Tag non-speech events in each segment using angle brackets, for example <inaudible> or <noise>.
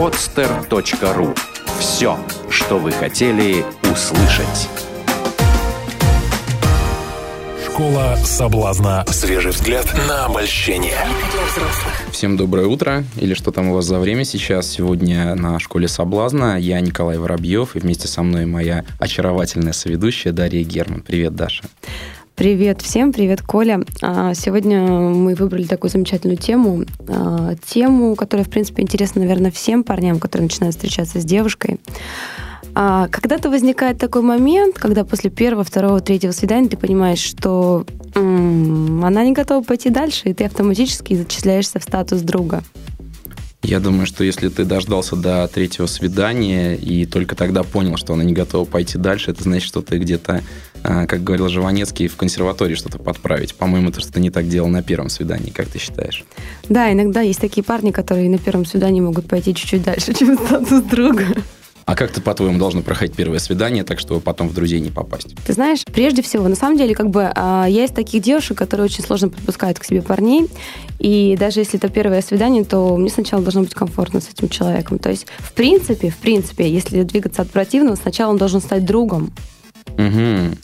podster.ru Все, что вы хотели услышать. Школа соблазна. Свежий взгляд на обольщение. Всем доброе утро, или что там у вас за время сейчас. Сегодня на Школе соблазна я Николай Воробьев, и вместе со мной моя очаровательная соведущая Дарья Герман. Привет, Даша. Привет всем, привет, Коля. А, сегодня мы выбрали такую замечательную тему. А, тему, которая, в принципе, интересна, наверное, всем парням, которые начинают встречаться с девушкой. А когда-то возникает такой момент, когда после первого, второго, третьего свидания ты понимаешь, что м-м, она не готова пойти дальше, и ты автоматически зачисляешься в статус друга. Я думаю, что если ты дождался до третьего свидания и только тогда понял, что она не готова пойти дальше, это значит, что ты где-то, как говорил Живанецкий, в консерватории что-то подправить. По-моему, ты что-то не так делал на первом свидании, как ты считаешь? Да, иногда есть такие парни, которые на первом свидании могут пойти чуть-чуть дальше, <laughs> чем статус друга. А как ты, по-твоему, должно проходить первое свидание, так чтобы потом в друзей не попасть? Ты знаешь, прежде всего, на самом деле, как бы а, я из таких девушек, которые очень сложно подпускают к себе парней. И даже если это первое свидание, то мне сначала должно быть комфортно с этим человеком. То есть, в принципе, в принципе, если двигаться от противного, сначала он должен стать другом. Угу.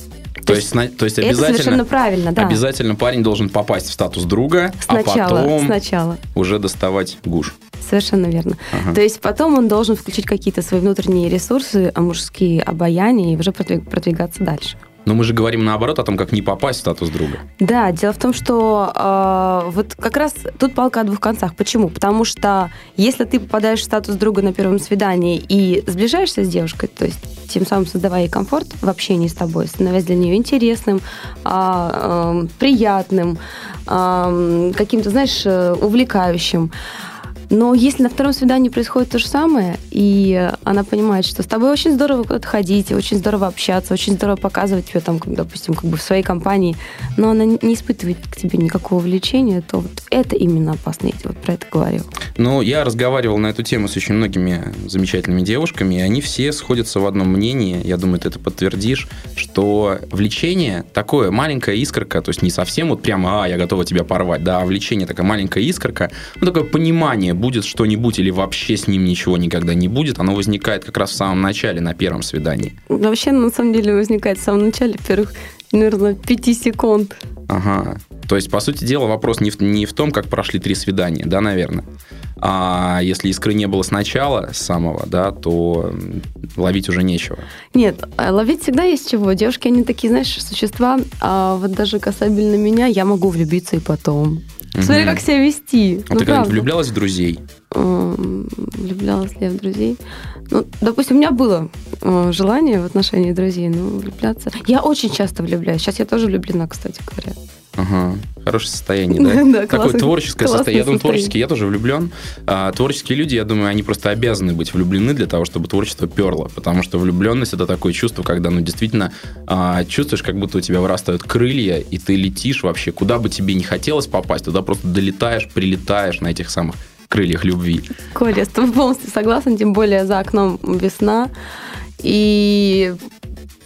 То, есть, то есть обязательно, это совершенно правильно, да. Обязательно парень должен попасть в статус друга, сначала, а потом сначала. уже доставать гуш. Совершенно верно. Ага. То есть потом он должен включить какие-то свои внутренние ресурсы, а мужские обаяния и уже продвигаться дальше. Но мы же говорим наоборот о том, как не попасть в статус друга. Да, дело в том, что э, вот как раз тут палка о двух концах. Почему? Потому что если ты попадаешь в статус друга на первом свидании и сближаешься с девушкой, то есть тем самым создавая ей комфорт в общении с тобой, становясь для нее интересным, э, э, приятным, э, каким-то, знаешь, э, увлекающим, но если на втором свидании происходит то же самое, и она понимает, что с тобой очень здорово куда-то ходить, очень здорово общаться, очень здорово показывать тебя там, допустим, как бы в своей компании, но она не испытывает к тебе никакого влечения, то вот это именно опасно. Я вот про это говорил. Ну, я разговаривал на эту тему с очень многими замечательными девушками, и они все сходятся в одном мнении, я думаю, ты это подтвердишь, что влечение такое, маленькая искорка, то есть не совсем вот прямо, а, я готова тебя порвать, да, а влечение такая маленькая искорка, ну, такое понимание будет что-нибудь или вообще с ним ничего никогда не будет, оно возникает как раз в самом начале, на первом свидании. Вообще, на самом деле, возникает в самом начале, первых, наверное, пяти секунд. Ага. То есть, по сути дела, вопрос не в, не в том, как прошли три свидания, да, наверное. А если искры не было сначала, с самого, да, то ловить уже нечего. Нет, а ловить всегда есть чего. Девушки, они такие, знаешь, существа, а вот даже касабельно меня, я могу влюбиться и потом. Смотри, как себя вести. А ну, ты когда-нибудь влюблялась в друзей? Влюблялась ли я в друзей? Ну, допустим, у меня было э, желание в отношении друзей, ну, влюбляться. Я очень часто влюбляюсь. Сейчас я тоже влюблена, кстати говоря. Ага, хорошее состояние, да? <laughs> да Такое творческое состояние. Я думаю, творческий, я тоже влюблен. А, творческие люди, я думаю, они просто обязаны быть влюблены для того, чтобы творчество перло. Потому что влюбленность это такое чувство, когда, ну, действительно а, чувствуешь, как будто у тебя вырастают крылья, и ты летишь вообще, куда бы тебе не хотелось попасть, туда просто долетаешь, прилетаешь на этих самых крыльях любви. Коля, я с тобой полностью согласна, тем более за окном весна. И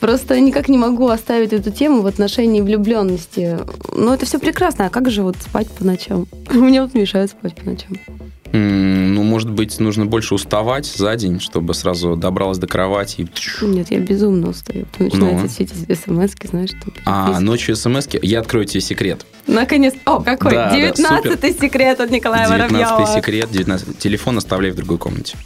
Просто никак не могу оставить эту тему в отношении влюбленности. Ну, это все прекрасно. А как же вот спать по ночам? <laughs> Мне вот мешают спать по ночам. Ну, может быть, нужно больше уставать за день, чтобы сразу добралась до кровати. И... Нет, я безумно устаю. Начинается ну. светить смс знаешь, что А, ночью смс Я открою тебе секрет. Наконец. О, какой? Девятнадцатый да, секрет от Николая Воробьева. Девятнадцатый секрет. 19... Телефон оставляй в другой комнате.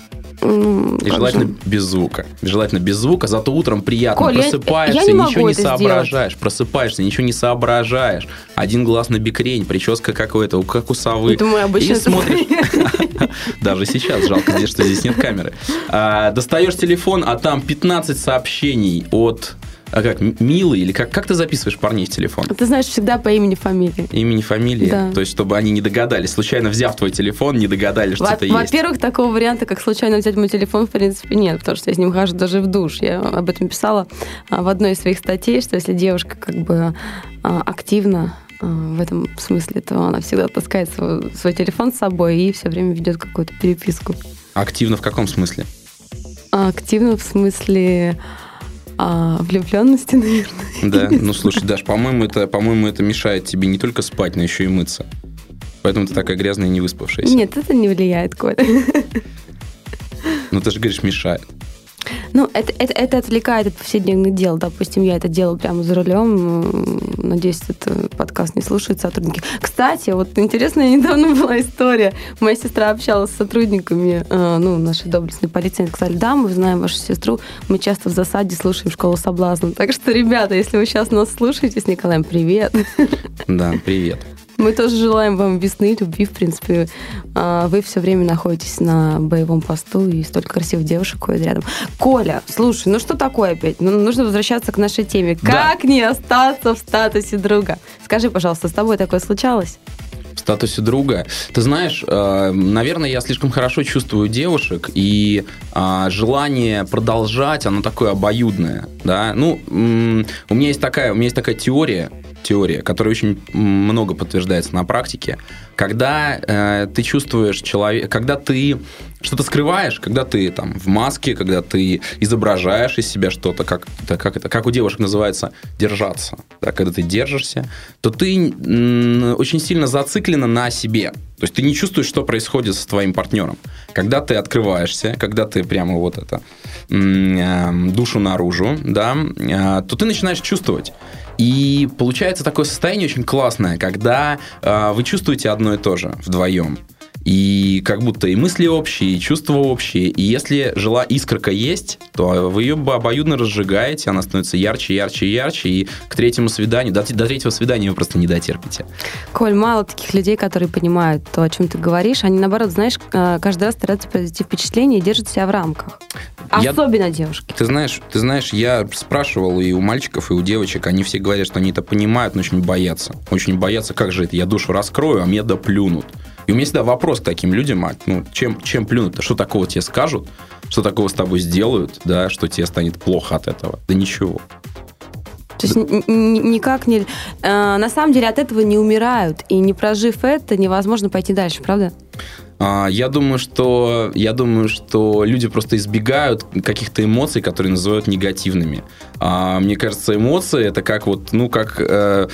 И желательно же? без звука. Желательно без звука, зато утром приятно. Коль, Просыпаешься, я, я не ничего не соображаешь. Сделать. Просыпаешься, ничего не соображаешь. Один глаз на бикрень, прическа как у этого, как у совы. Мой обычный И смотришь. <laughs> Даже сейчас жалко, что здесь нет камеры. А, достаешь телефон, а там 15 сообщений от а как, милый или как, как ты записываешь парней в телефон? Ты знаешь, всегда по имени, фамилии. Имени, фамилии? Да. То есть, чтобы они не догадались, случайно взяв твой телефон, не догадались, что это есть? Во-первых, такого варианта, как случайно взять мой телефон, в принципе, нет, потому что я с ним хожу даже в душ. Я об этом писала а, в одной из своих статей, что если девушка как бы а, активно а, в этом смысле, то она всегда таскает свой, свой телефон с собой и все время ведет какую-то переписку. Активно в каком смысле? Активно в смысле а, влюбленности, <laughs> наверное. Да, ну слушай, Даш, по-моему, это, по-моему, это мешает тебе не только спать, но еще и мыться. Поэтому ты такая грязная и не выспавшаяся. Нет, это не влияет, Коля. Ну, ты же говоришь, мешает. Ну, это, это, это отвлекает от повседневных дел. Допустим, я это делаю прямо за рулем. Надеюсь, этот подкаст не слушают сотрудники. Кстати, вот интересная недавно <laughs> была история. Моя сестра общалась с сотрудниками э, ну, нашей доблестной полиции. Они сказали, да, мы знаем вашу сестру, мы часто в засаде слушаем «Школу соблазна». Так что, ребята, если вы сейчас нас слушаете с Николаем, привет. Да, привет. Мы тоже желаем вам весны, любви, в принципе. А, вы все время находитесь на боевом посту, и столько красивых девушек ходят рядом. Коля, слушай, ну что такое опять? Ну, нужно возвращаться к нашей теме. Да. Как не остаться в статусе друга? Скажи, пожалуйста, с тобой такое случалось? в статусе друга. Ты знаешь, э, наверное, я слишком хорошо чувствую девушек, и э, желание продолжать, оно такое обоюдное. Да? Ну, у меня есть такая, у меня есть такая теория, теория, которая очень много подтверждается на практике. Когда э, ты чувствуешь человека, когда ты что-то скрываешь, когда ты там в маске, когда ты изображаешь из себя что-то, как, это, как это, как у девушек называется, держаться, да, когда ты держишься, то ты очень сильно зациклена на себе. То есть ты не чувствуешь, что происходит с твоим партнером. Когда ты открываешься, когда ты прямо вот это м, душу наружу, да, э, то ты начинаешь чувствовать. И получается такое состояние очень классное, когда э, вы чувствуете одно и то же вдвоем. И как будто и мысли общие, и чувства общие. И если жила искорка есть, то вы ее обоюдно разжигаете, она становится ярче, ярче, ярче, и к третьему свиданию, до, до третьего свидания вы просто не дотерпите. Коль, мало таких людей, которые понимают то, о чем ты говоришь. Они, наоборот, знаешь, э, каждый раз стараются произвести впечатление и держат себя в рамках. Особенно я, девушки. Ты знаешь, ты знаешь, я спрашивал и у мальчиков, и у девочек, они все говорят, что они это понимают, но очень боятся. Очень боятся, как же это, я душу раскрою, а мне доплюнут. И у меня всегда вопрос к таким людям, а, ну, чем, чем плюнуть-то? Что такого тебе скажут? Что такого с тобой сделают, да, что тебе станет плохо от этого? Да ничего. То есть никак не... Э, на самом деле от этого не умирают. И не прожив это, невозможно пойти дальше, правда? А, я думаю, что я думаю, что люди просто избегают каких-то эмоций, которые называют негативными. А, мне кажется, эмоции это как вот, ну как Э,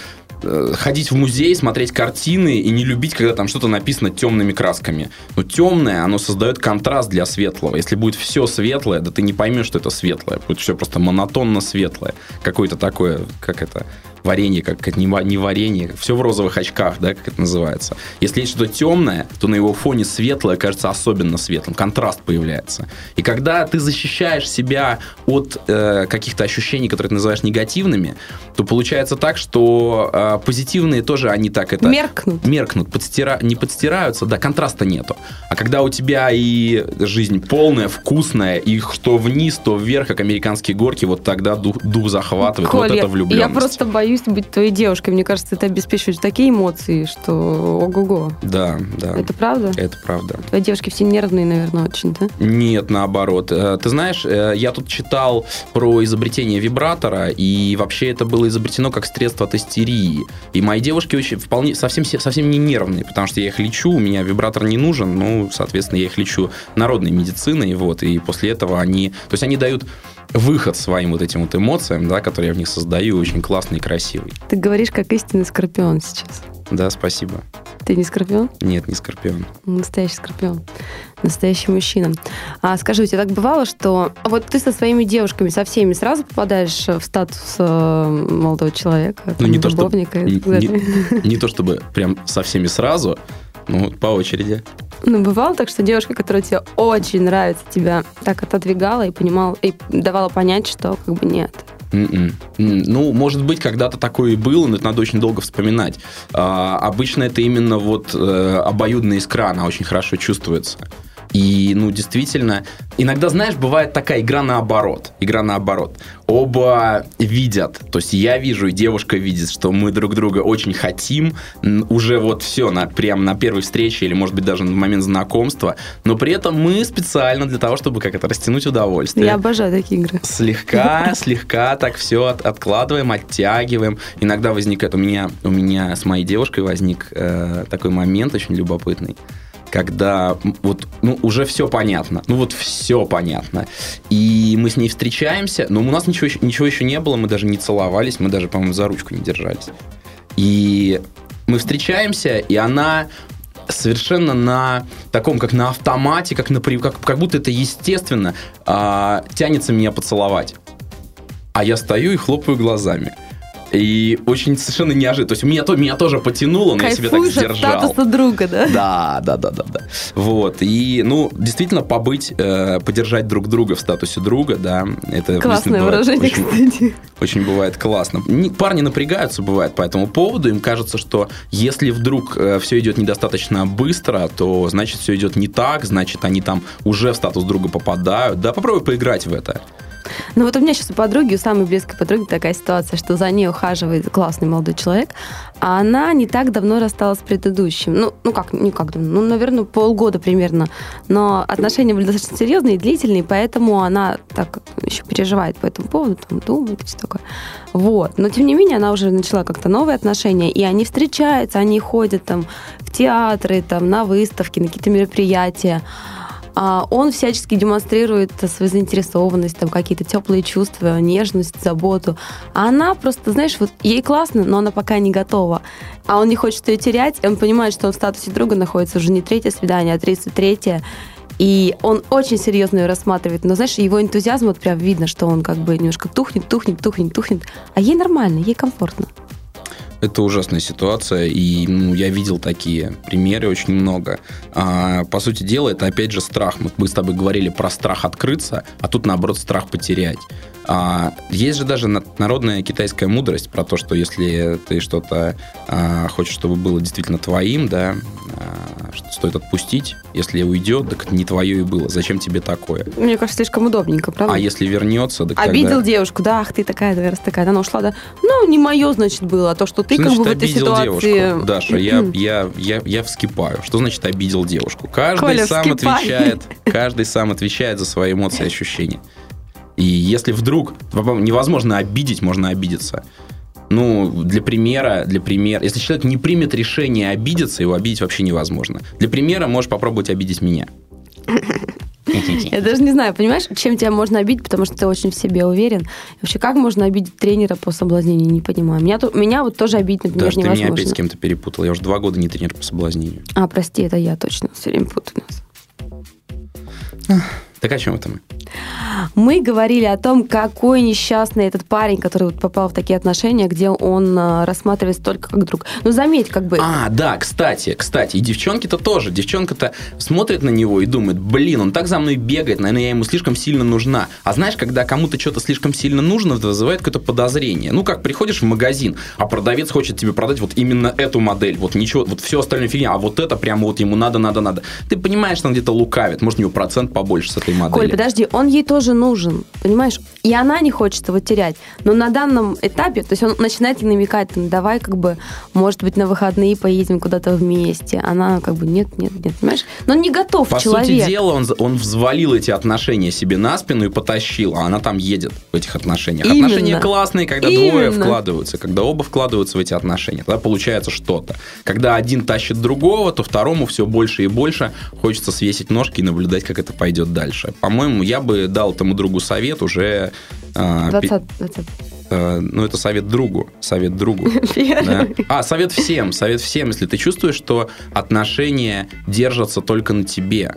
ходить в музей, смотреть картины и не любить, когда там что-то написано темными красками. Но темное, оно создает контраст для светлого. Если будет все светлое, да ты не поймешь, что это светлое. Будет все просто монотонно светлое. Какое-то такое, как это, варенье, как не, не варенье, все в розовых очках, да, как это называется. Если есть что-то темное, то на его фоне светлое кажется особенно светлым, контраст появляется. И когда ты защищаешь себя от э, каких-то ощущений, которые ты называешь негативными, то получается так, что э, позитивные тоже они так это... Меркнут. Меркнут, подстира... не подстираются, да, контраста нету. А когда у тебя и жизнь полная, вкусная, и что вниз, то вверх, как американские горки, вот тогда дух, дух захватывает, Коль, вот это влюбленность. Я просто боюсь боюсь быть твоей девушкой. Мне кажется, это обеспечивает такие эмоции, что ого-го. Да, да. Это правда? Это правда. Твои девушки все нервные, наверное, очень, да? Нет, наоборот. Э, ты знаешь, э, я тут читал про изобретение вибратора, и вообще это было изобретено как средство от истерии. И мои девушки очень вполне совсем, совсем не нервные, потому что я их лечу, у меня вибратор не нужен, ну, соответственно, я их лечу народной медициной, вот, и после этого они... То есть они дают выход своим вот этим вот эмоциям, да, которые я в них создаю, очень классный и красивый. Ты говоришь, как истинный скорпион сейчас. Да, спасибо. Ты не скорпион? Нет, не скорпион. Настоящий скорпион. Настоящий мужчина. А скажи, у тебя так бывало, что вот ты со своими девушками, со всеми сразу попадаешь в статус э, молодого человека, ну, не то, что, не, не, не то чтобы прям со всеми сразу, ну, по очереди. Ну, бывало так, что девушка, которая тебе очень нравится, тебя так отодвигала и понимала, и давала понять, что как бы нет. Mm-mm. Ну, может быть, когда-то такое и было, но это надо очень долго вспоминать. А, обычно это именно вот э, обоюдная искра, она очень хорошо чувствуется. И, ну, действительно, иногда, знаешь, бывает такая игра наоборот. Игра наоборот. Оба видят, то есть я вижу, и девушка видит, что мы друг друга очень хотим, уже вот все, на, прям на первой встрече, или, может быть, даже на момент знакомства, но при этом мы специально для того, чтобы как это, растянуть удовольствие. Я обожаю такие игры. Слегка, <laughs> слегка так все от, откладываем, оттягиваем. Иногда возникает, у меня, у меня с моей девушкой возник э, такой момент очень любопытный когда вот ну, уже все понятно. Ну вот все понятно. И мы с ней встречаемся, но у нас ничего, ничего еще не было, мы даже не целовались, мы даже, по-моему, за ручку не держались. И мы встречаемся, и она совершенно на таком, как на автомате, как, на, как, как будто это естественно, а, тянется меня поцеловать. А я стою и хлопаю глазами. И очень совершенно неожиданно. То есть меня, то, меня тоже потянуло, но я себя так Кайфуешь сдержал. статуса друга, да? Да, да, да, да, да. Вот. И, ну, действительно, побыть, э, поддержать друг друга в статусе друга, да, это Классное выражение, очень, кстати. очень бывает классно. Парни напрягаются, бывает, по этому поводу. Им кажется, что если вдруг все идет недостаточно быстро, то значит все идет не так, значит они там уже в статус друга попадают. Да, попробуй поиграть в это. Ну вот у меня сейчас у подруги, у самой близкой подруги такая ситуация, что за ней ухаживает классный молодой человек, а она не так давно рассталась с предыдущим. Ну, ну как, не как давно, ну, наверное, полгода примерно. Но отношения были достаточно серьезные и длительные, поэтому она так еще переживает по этому поводу, там, думает и все такое. Вот. Но, тем не менее, она уже начала как-то новые отношения, и они встречаются, они ходят там в театры, там, на выставки, на какие-то мероприятия. А он всячески демонстрирует свою заинтересованность, там какие-то теплые чувства, нежность, заботу. А она просто, знаешь, вот ей классно, но она пока не готова. А он не хочет ее терять, и он понимает, что он в статусе друга находится уже не третье свидание, а 33 и он очень серьезно ее рассматривает. Но, знаешь, его энтузиазм, вот прям видно, что он как бы немножко тухнет, тухнет, тухнет, тухнет. А ей нормально, ей комфортно. Это ужасная ситуация, и ну, я видел такие примеры очень много. А, по сути дела, это опять же страх. Мы, мы с тобой говорили про страх открыться, а тут наоборот страх потерять. А, есть же даже на- народная китайская мудрость про то, что если ты что-то а, хочешь, чтобы было действительно твоим, да, а, что стоит отпустить. Если уйдет, так это не твое и было. Зачем тебе такое? Мне кажется, слишком удобненько, правда? А если вернется, так Обидел тогда... девушку, да, ах ты такая, да, раз такая, она ушла, да. Ну, не мое, значит, было, а то, что ты Что как значит бы в этой ситуации... девушку? Даша, я, я, я, я вскипаю. Что значит обидел девушку? Каждый Коля, сам вскипай. отвечает, <laughs> каждый сам отвечает за свои эмоции и ощущения. И если вдруг невозможно обидеть, можно обидеться. Ну, для примера, для примера, если человек не примет решение обидеться, его обидеть вообще невозможно. Для примера можешь попробовать обидеть меня. <laughs> Я даже не знаю, понимаешь, чем тебя можно обидеть, потому что ты очень в себе уверен. Вообще, как можно обидеть тренера по соблазнению, не понимаю. Меня, то- меня вот тоже обидеть, например, Даже ты меня опять с кем-то перепутал. Я уже два года не тренер по соблазнению. А, прости, это я точно все время путаю нас. Так о чем это мы? Мы говорили о том, какой несчастный этот парень, который вот попал в такие отношения, где он а, рассматривается только как друг. Ну, заметь, как бы... А, да, кстати, кстати, и девчонки-то тоже. Девчонка-то смотрит на него и думает, блин, он так за мной бегает, наверное, я ему слишком сильно нужна. А знаешь, когда кому-то что-то слишком сильно нужно, это вызывает какое-то подозрение. Ну, как приходишь в магазин, а продавец хочет тебе продать вот именно эту модель, вот ничего, вот все остальное фигня, а вот это прямо вот ему надо, надо, надо. Ты понимаешь, что он где-то лукавит, может, у него процент побольше с этой модели. Коль, подожди, он ей тоже нужен, понимаешь? И она не хочет его терять. Но на данном этапе, то есть он начинает намекать, ну, давай как бы, может быть, на выходные поедем куда-то вместе. Она как бы, нет, нет, нет, понимаешь? Но он не готов По человек. сути дела, он, он взвалил эти отношения себе на спину и потащил, а она там едет в этих отношениях. Именно. Отношения классные, когда двое Именно. вкладываются, когда оба вкладываются в эти отношения. Тогда получается что-то. Когда один тащит другого, то второму все больше и больше хочется свесить ножки и наблюдать, как это пойдет дальше. По-моему, я бы дал этому другу совет уже... а, пе- 20, 20. э, ну, это совет другу. Совет другу. <laughs> Да. А, совет всем, совет всем. Если ты чувствуешь, что отношения держатся только на тебе,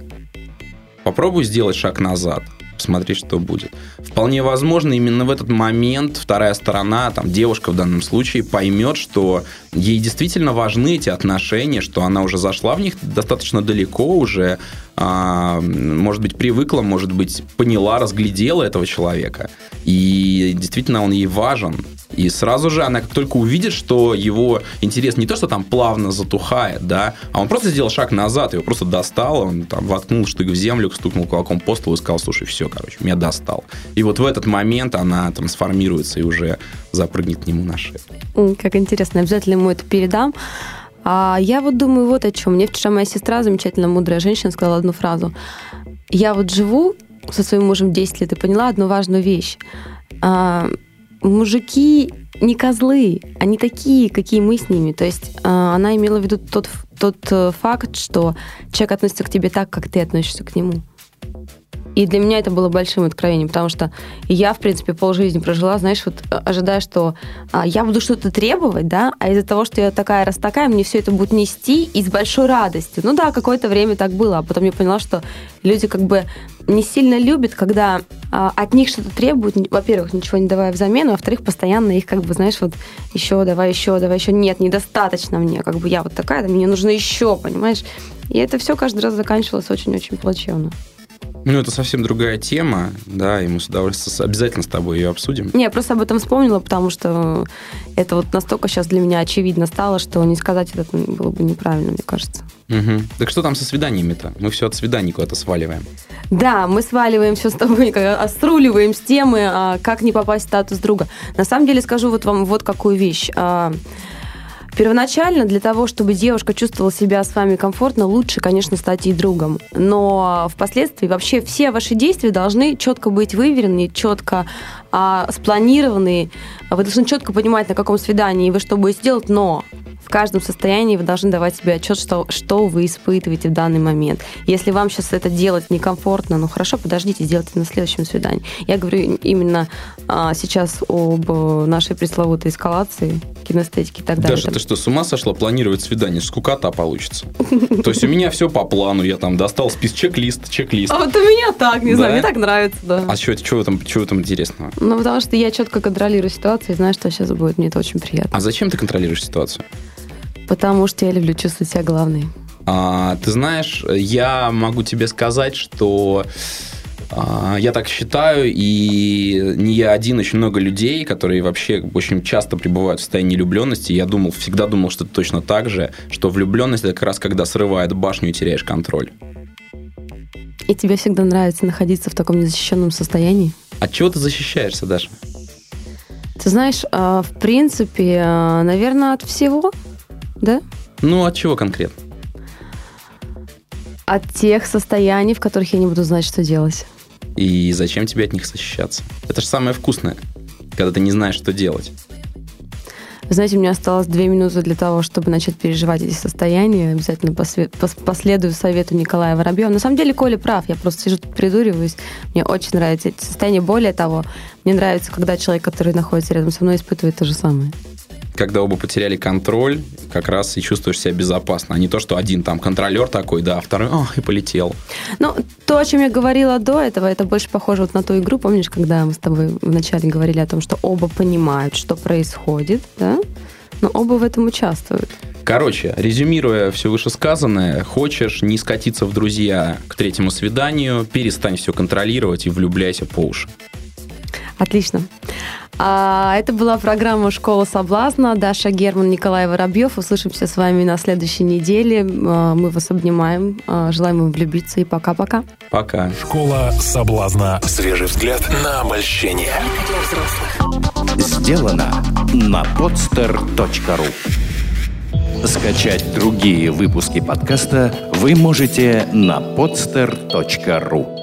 попробуй сделать шаг назад, посмотри, что будет. Вполне возможно, именно в этот момент вторая сторона, там, девушка в данном случае, поймет, что ей действительно важны эти отношения, что она уже зашла в них достаточно далеко, уже, а, может быть, привыкла, может быть, поняла, разглядела этого человека. И действительно он ей важен. И сразу же она как только увидит, что его интерес не то, что там плавно затухает, да, а он просто сделал шаг назад, его просто достал, он там воткнул штык в землю, стукнул кулаком по столу и сказал, слушай, все, короче, меня достал. И вот в этот момент она трансформируется и уже запрыгнет к нему на шею. Как интересно, обязательно ему это передам. А я вот думаю вот о чем. Мне вчера моя сестра, замечательно мудрая женщина, сказала одну фразу. Я вот живу со своим мужем 10 лет и поняла одну важную вещь. А, мужики не козлы, они такие, какие мы с ними. То есть а, она имела в виду тот, тот э, факт, что человек относится к тебе так, как ты относишься к нему. И для меня это было большим откровением, потому что я, в принципе, полжизни прожила, знаешь, вот э, ожидая, что а, я буду что-то требовать, да, а из-за того, что я такая раз такая, мне все это будет нести и с большой радостью. Ну да, какое-то время так было, а потом я поняла, что люди как бы не сильно любят, когда а, от них что-то требуют, во-первых, ничего не давая взамен, а во-вторых, постоянно их как бы, знаешь, вот еще, давай еще, давай еще, нет, недостаточно мне, как бы я вот такая, мне нужно еще, понимаешь? И это все каждый раз заканчивалось очень-очень плачевно. Ну, это совсем другая тема, да, и мы с удовольствием обязательно с тобой ее обсудим. Не, я просто об этом вспомнила, потому что это вот настолько сейчас для меня очевидно стало, что не сказать это было бы неправильно, мне кажется. Угу. Так что там со свиданиями-то? Мы все от свиданий куда-то сваливаем. Да, мы сваливаем все с тобой, оструливаем с темы, а как не попасть в статус друга. На самом деле скажу вот вам вот какую вещь. Первоначально для того, чтобы девушка чувствовала себя с вами комфортно, лучше, конечно, стать ей другом. Но впоследствии вообще все ваши действия должны четко быть выверены, четко а, спланированы. Вы должны четко понимать, на каком свидании вы что будете делать, но в каждом состоянии вы должны давать себе отчет, что, что вы испытываете в данный момент. Если вам сейчас это делать некомфортно, ну хорошо, подождите, сделайте на следующем свидании. Я говорю именно а, сейчас об нашей пресловутой эскалации, кинестетики и так далее. Даша, ты что, с ума сошла планировать свидание? Скукота получится. То есть у меня все по плану, я там достал список, чек-лист, чек-лист. А вот у меня так, не знаю, мне так нравится, да. А что в этом интересного? Ну, потому что я четко контролирую ситуацию и знаю, что сейчас будет, мне это очень приятно. А зачем ты контролируешь ситуацию? Потому что я люблю чувствовать себя главной. А, ты знаешь, я могу тебе сказать, что а, я так считаю, и не я один, очень много людей, которые вообще очень часто пребывают в состоянии влюбленности. Я думал, всегда думал, что это точно так же, что влюбленность это как раз когда срывает башню и теряешь контроль. И тебе всегда нравится находиться в таком незащищенном состоянии? От чего ты защищаешься, Даша? Ты знаешь, а, в принципе, а, наверное, от всего, да? Ну, от чего конкретно? От тех состояний, в которых я не буду знать, что делать. И зачем тебе от них защищаться? Это же самое вкусное, когда ты не знаешь, что делать. Вы знаете, у меня осталось две минуты для того, чтобы начать переживать эти состояния. Обязательно последую совету Николая Воробьева. На самом деле, Коля прав. Я просто сижу тут придуриваюсь. Мне очень нравятся эти состояния. Более того, мне нравится, когда человек, который находится рядом со мной, испытывает то же самое когда оба потеряли контроль, как раз и чувствуешь себя безопасно, а не то, что один там контролер такой, да, а второй, о, и полетел. Ну, то, о чем я говорила до этого, это больше похоже вот на ту игру, помнишь, когда мы с тобой вначале говорили о том, что оба понимают, что происходит, да, но оба в этом участвуют. Короче, резюмируя все вышесказанное, хочешь не скатиться в друзья к третьему свиданию, перестань все контролировать и влюбляйся по уши. Отлично. А, это была программа «Школа соблазна». Даша Герман, Николай Воробьев. Услышимся с вами на следующей неделе. А, мы вас обнимаем. А, желаем вам влюбиться. И пока-пока. Пока. «Школа соблазна». Свежий взгляд на обольщение. Сделано на podster.ru Скачать другие выпуски подкаста вы можете на podster.ru